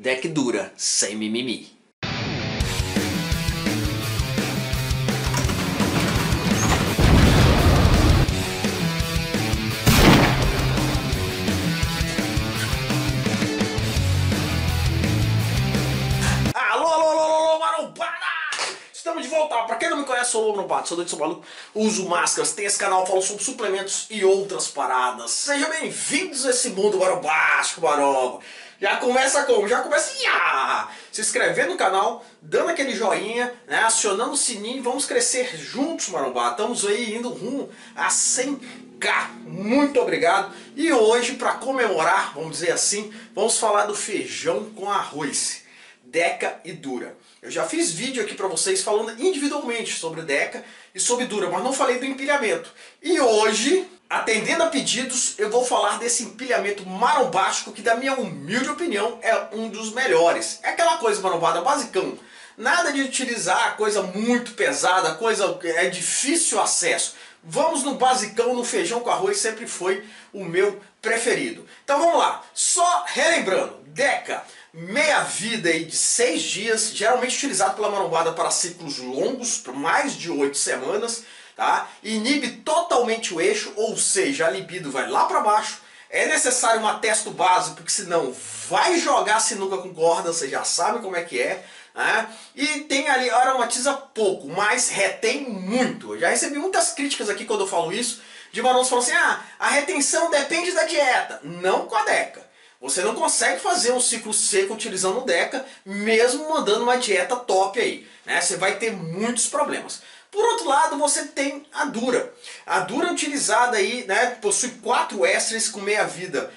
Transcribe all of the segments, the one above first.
Deck dura, sem mimimi. Sou o Lobo Novato, sou doido, sou maluco, uso máscaras, tem esse canal, falo sobre suplementos e outras paradas. Sejam bem-vindos a esse mundo marombástico, maromba. Já começa como? Já começa se inscrevendo no canal, dando aquele joinha, né, acionando o sininho, vamos crescer juntos, marombá. Estamos aí indo rumo a 100k. Muito obrigado. E hoje, para comemorar, vamos dizer assim, vamos falar do feijão com arroz. Deca e Dura. Eu já fiz vídeo aqui para vocês falando individualmente sobre Deca e sobre Dura, mas não falei do empilhamento. E hoje, atendendo a pedidos, eu vou falar desse empilhamento marombástico que, da minha humilde opinião, é um dos melhores. É aquela coisa marombada basicão. Nada de utilizar coisa muito pesada, coisa é difícil acesso. Vamos no basicão, no feijão com arroz, sempre foi o meu preferido. Então vamos lá, só relembrando, Deca meia vida de seis dias, geralmente utilizado pela marombada para ciclos longos, por mais de oito semanas, tá? Inibe totalmente o eixo, ou seja, a libido vai lá para baixo. É necessário um testo básico, porque senão vai jogar sinuca com corda, você já sabe como é que é. Né? E tem ali, aromatiza pouco, mas retém muito. Eu já recebi muitas críticas aqui quando eu falo isso, de marombas falando assim, ah, a retenção depende da dieta. Não com a DECA. Você não consegue fazer um ciclo seco utilizando o DECA, mesmo mandando uma dieta top aí. Né? Você vai ter muitos problemas. Por outro lado, você tem a Dura. A Dura é utilizada aí, né, possui quatro ésteres com meia-vida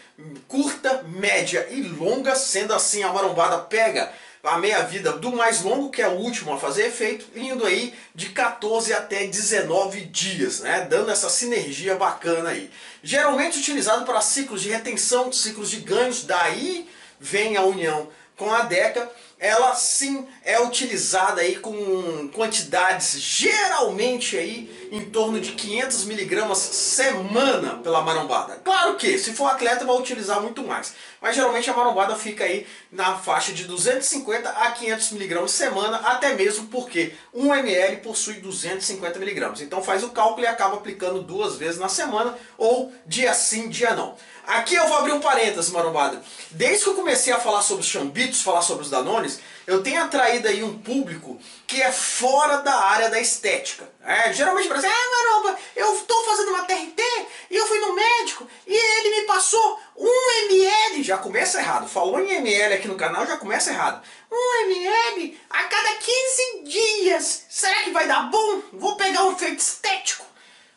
curta, média e longa, sendo assim a marombada pega a meia-vida do mais longo, que é o último a fazer efeito, indo aí de 14 até 19 dias, né? dando essa sinergia bacana aí. Geralmente utilizado para ciclos de retenção, ciclos de ganhos, daí vem a união com a DECA ela sim é utilizada aí com quantidades geralmente aí em torno de 500 miligramas semana pela marombada. Claro que se for atleta vai utilizar muito mais, mas geralmente a marombada fica aí na faixa de 250 a 500 miligramas semana, até mesmo porque 1 ml possui 250 miligramas. Então faz o cálculo e acaba aplicando duas vezes na semana ou dia sim, dia não. Aqui eu vou abrir um parênteses, marombada. Desde que eu comecei a falar sobre os chambitos, falar sobre os danones, eu tenho atraído aí um público que é fora da área da estética. É, geralmente para assim, ah, maromba, eu estou fazendo uma TRT e eu fui no médico e ele me passou um ml. Já começa errado. Falou em ml aqui no canal, já começa errado. Um ml a cada 15 dias. Será que vai dar bom? Vou pegar um efeito estético.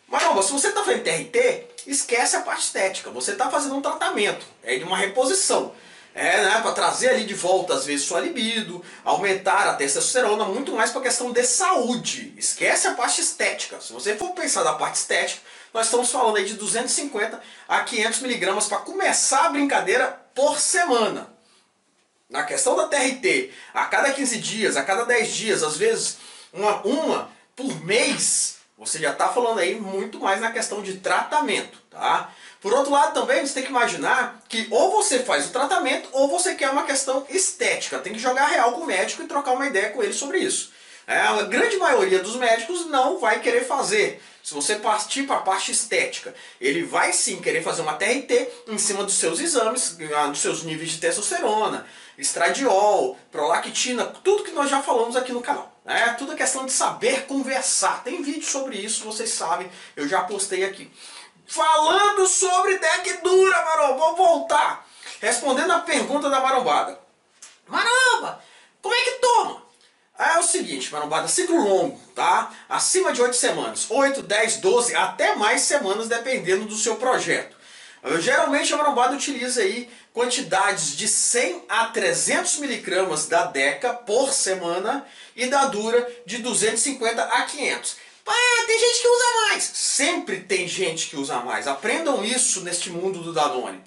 Maromba, se você está fazendo TRT, esquece a parte estética. Você está fazendo um tratamento, é de uma reposição. É, né, para trazer ali de volta, às vezes, sua libido, aumentar a testosterona, muito mais para questão de saúde. Esquece a parte estética. Se você for pensar na parte estética, nós estamos falando aí de 250 a 500 miligramas para começar a brincadeira por semana. Na questão da TRT, a cada 15 dias, a cada 10 dias, às vezes uma, uma por mês, você já está falando aí muito mais na questão de tratamento, tá? Por outro lado também, você tem que imaginar que ou você faz o tratamento ou você quer uma questão estética. Tem que jogar real com o médico e trocar uma ideia com ele sobre isso. É, a grande maioria dos médicos não vai querer fazer. Se você partir para a parte estética, ele vai sim querer fazer uma TRT em cima dos seus exames, ah, dos seus níveis de testosterona, estradiol, prolactina, tudo que nós já falamos aqui no canal. É tudo é questão de saber conversar. Tem vídeo sobre isso, vocês sabem, eu já postei aqui. Falando sobre deck dura, Maromba, vou voltar. Respondendo a pergunta da marombada. Maromba, como é que toma? É o seguinte, marombada, ciclo longo, tá? Acima de 8 semanas. 8, 10, 12, até mais semanas, dependendo do seu projeto. Geralmente a marombada utiliza aí quantidades de 100 a 300 miligramas da DECA por semana e da Dura de 250 a 500. Ah, tem gente que usa mais. Sempre tem gente que usa mais. Aprendam isso neste mundo do Danone.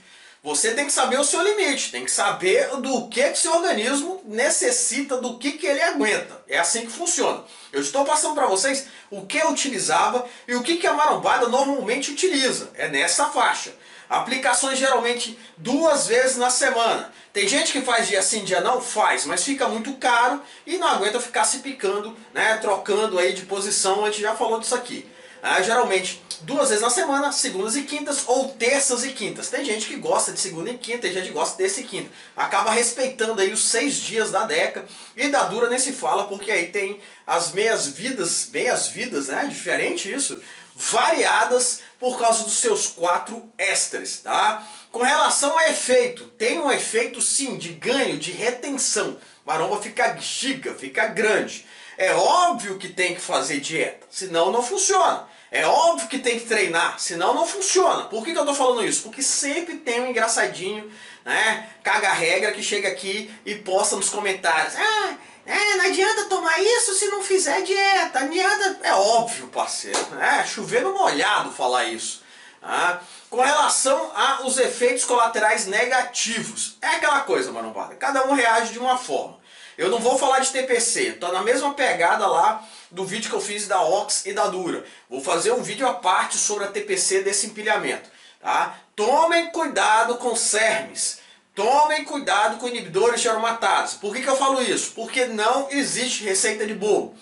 Você tem que saber o seu limite, tem que saber do que, que seu organismo necessita, do que, que ele aguenta. É assim que funciona. Eu estou passando para vocês o que eu utilizava e o que, que a marombada normalmente utiliza. É nessa faixa. Aplicações geralmente duas vezes na semana. Tem gente que faz dia sim, dia não? Faz, mas fica muito caro e não aguenta ficar se picando, né, trocando aí de posição, a gente já falou disso aqui. Ah, geralmente duas vezes na semana, segundas e quintas ou terças e quintas. Tem gente que gosta de segunda e quinta, tem gente que gosta de terça e quinta. Acaba respeitando aí os seis dias da Deca e da Dura nem se fala, porque aí tem as meias vidas, meias vidas, né? Diferente isso, variadas por causa dos seus quatro ésteres, tá? Com relação a efeito, tem um efeito sim de ganho, de retenção. Maromba fica giga, fica grande. É óbvio que tem que fazer dieta, senão não funciona. É óbvio que tem que treinar, senão não funciona. Por que, que eu estou falando isso? Porque sempre tem um engraçadinho, né? Caga regra que chega aqui e posta nos comentários. Ah, é, não adianta tomar isso se não fizer dieta. Adianta... É óbvio, parceiro. É chover no molhado falar isso. Ah, com relação aos efeitos colaterais negativos. É aquela coisa, mano. Cada um reage de uma forma. Eu não vou falar de TPC, tô na mesma pegada lá do vídeo que eu fiz da Ox e da Dura. Vou fazer um vídeo à parte sobre a TPC desse empilhamento. Tá? Tomem cuidado com CERMES. Tomem cuidado com inibidores de aromatases. Por que, que eu falo isso? Porque não existe receita de bolo.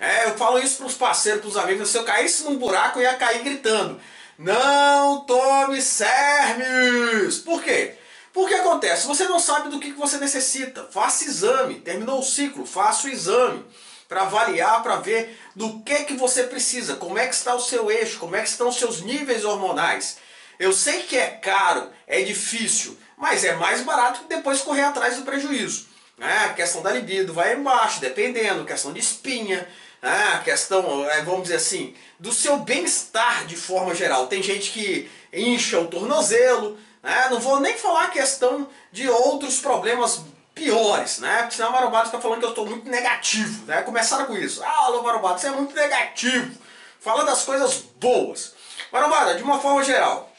É, eu falo isso para os parceiros, para os amigos. Se eu caísse num buraco, eu ia cair gritando. Não tome CERMES! Por quê? Porque acontece, você não sabe do que você necessita. Faça exame, terminou o ciclo, faça o exame para avaliar, para ver do que que você precisa, como é que está o seu eixo, como é que estão os seus níveis hormonais. Eu sei que é caro, é difícil, mas é mais barato que depois correr atrás do prejuízo. Né? A questão da libido vai embaixo, dependendo, questão de espinha, né? questão, é, vamos dizer assim, do seu bem-estar de forma geral. Tem gente que incha o tornozelo, né? Não vou nem falar a questão de outros problemas piores, né? Porque senão o Marobato está falando que eu estou muito negativo, né? Começaram com isso. Ah, alô Marobato, você é muito negativo. Fala das coisas boas. Marombada, de uma forma geral,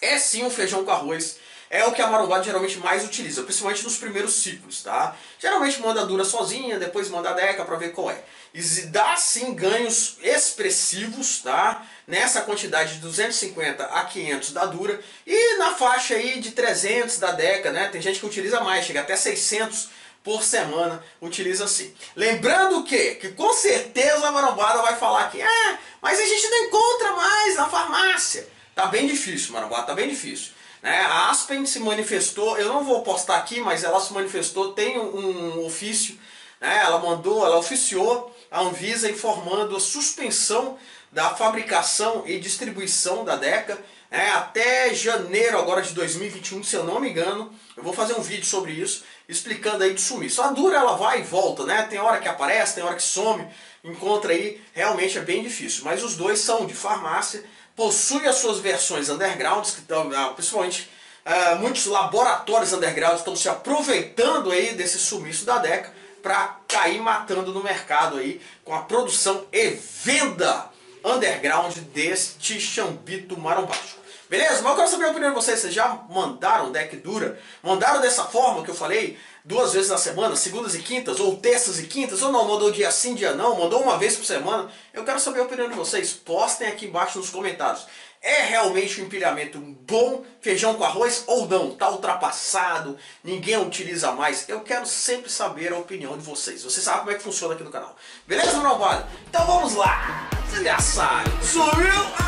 é sim um feijão com arroz. É o que a marombada geralmente mais utiliza, principalmente nos primeiros ciclos, tá? Geralmente manda dura sozinha, depois manda deca para ver qual é. E dá sim ganhos expressivos, tá? nessa quantidade de 250 a 500 da Dura e na faixa aí de 300 da Deca, né? Tem gente que utiliza mais, chega até 600 por semana, utiliza assim. Lembrando que, que com certeza a marombada vai falar que ah, mas a gente não encontra mais na farmácia. Tá bem difícil, marombada, tá bem difícil. Né? A Aspen se manifestou, eu não vou postar aqui, mas ela se manifestou, tem um, ofício, né? ela mandou, ela oficiou a Anvisa informando a suspensão da fabricação e distribuição da DECA é, até janeiro agora de 2021, se eu não me engano. Eu vou fazer um vídeo sobre isso, explicando aí de sumiço. A Dura ela vai e volta, né? Tem hora que aparece, tem hora que some, encontra aí, realmente é bem difícil. Mas os dois são de farmácia, possuem as suas versões undergrounds, que estão, ah, principalmente uh, muitos laboratórios undergrounds estão se aproveitando aí desse sumiço da DECA para cair matando no mercado aí com a produção e venda underground deste chambito marombástico. Beleza? Mas eu quero saber a opinião de vocês. Vocês já mandaram deck dura? Mandaram dessa forma que eu falei? Duas vezes na semana, segundas e quintas, ou terças e quintas, ou não, mandou dia sim, dia não, mandou uma vez por semana. Eu quero saber a opinião de vocês. Postem aqui embaixo nos comentários. É realmente um empilhamento bom, feijão com arroz ou não? Está ultrapassado, ninguém utiliza mais. Eu quero sempre saber a opinião de vocês. Vocês sabem como é que funciona aqui no canal. Beleza, meu vale? Então vamos lá! Desgraçado! Sumiu a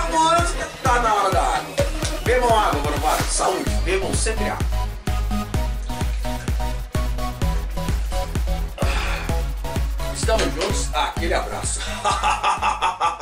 tá na hora da água. Bebam água, vale. Saúde, bebam sempre água. Estamos juntos, aquele abraço.